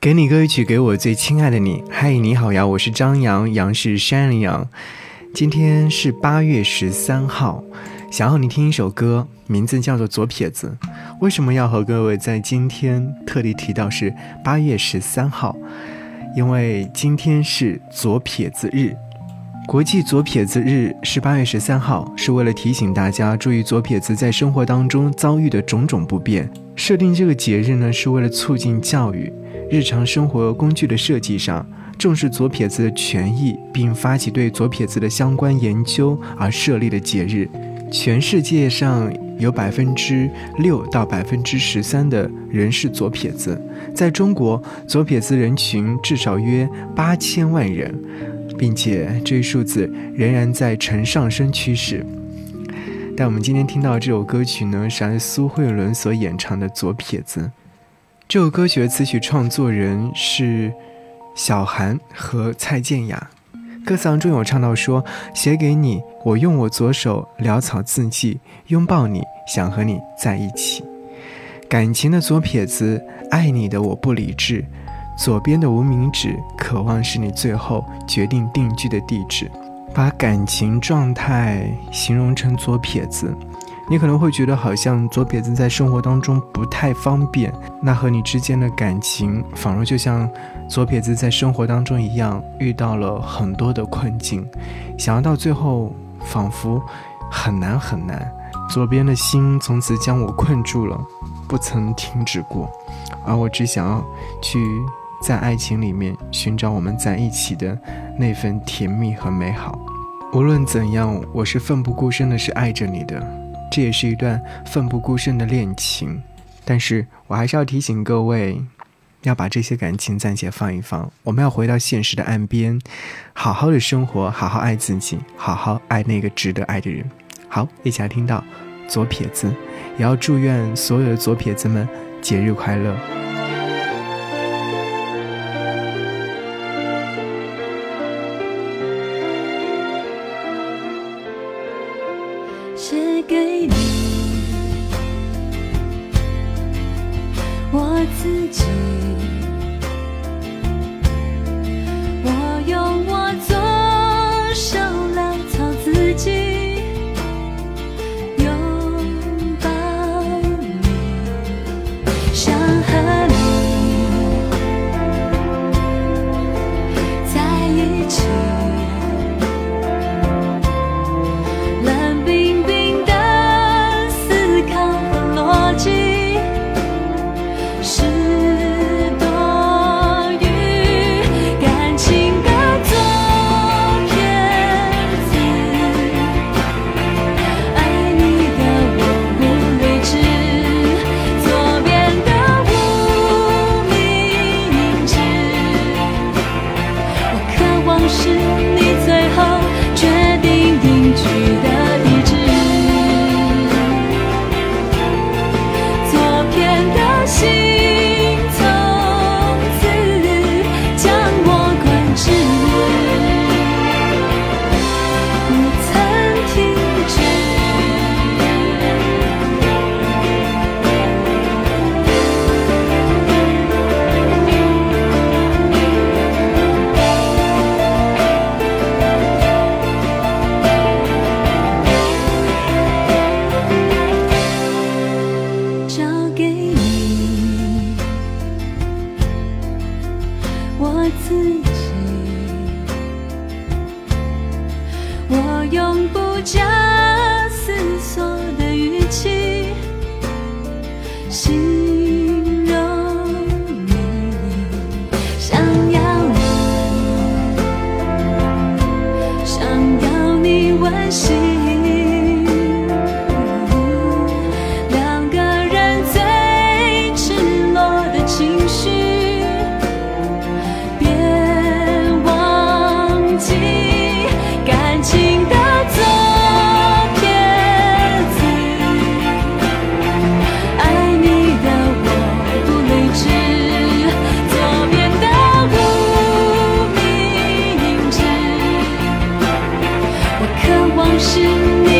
给你歌曲，给我最亲爱的你。嗨，你好呀，我是张扬，杨是山里羊。今天是八月十三号，想要你听一首歌，名字叫做《左撇子》。为什么要和各位在今天特地提到是八月十三号？因为今天是左撇子日，国际左撇子日是八月十三号，是为了提醒大家注意左撇子在生活当中遭遇的种种不便。设定这个节日呢，是为了促进教育。日常生活工具的设计上，重视左撇子的权益，并发起对左撇子的相关研究而设立的节日。全世界上有百分之六到百分之十三的人是左撇子，在中国，左撇子人群至少约八千万人，并且这一数字仍然在呈上升趋势。但我们今天听到这首歌曲呢，是苏慧伦所演唱的《左撇子》。这首歌曲的词曲创作人是小韩和蔡健雅，歌词当中有唱到说：“写给你，我用我左手潦草字迹拥抱你，想和你在一起。感情的左撇子，爱你的我不理智，左边的无名指，渴望是你最后决定定居的地址。把感情状态形容成左撇子。”你可能会觉得好像左撇子在生活当中不太方便，那和你之间的感情仿若就像左撇子在生活当中一样，遇到了很多的困境，想要到最后仿佛很难很难。左边的心从此将我困住了，不曾停止过，而我只想要去在爱情里面寻找我们在一起的那份甜蜜和美好。无论怎样，我是奋不顾身的，是爱着你的。这也是一段奋不顾身的恋情，但是我还是要提醒各位，要把这些感情暂且放一放，我们要回到现实的岸边，好好的生活，好好爱自己，好好爱那个值得爱的人。好，一起来听到左撇子，也要祝愿所有的左撇子们节日快乐。给你，我自己。自己，我永不将。是你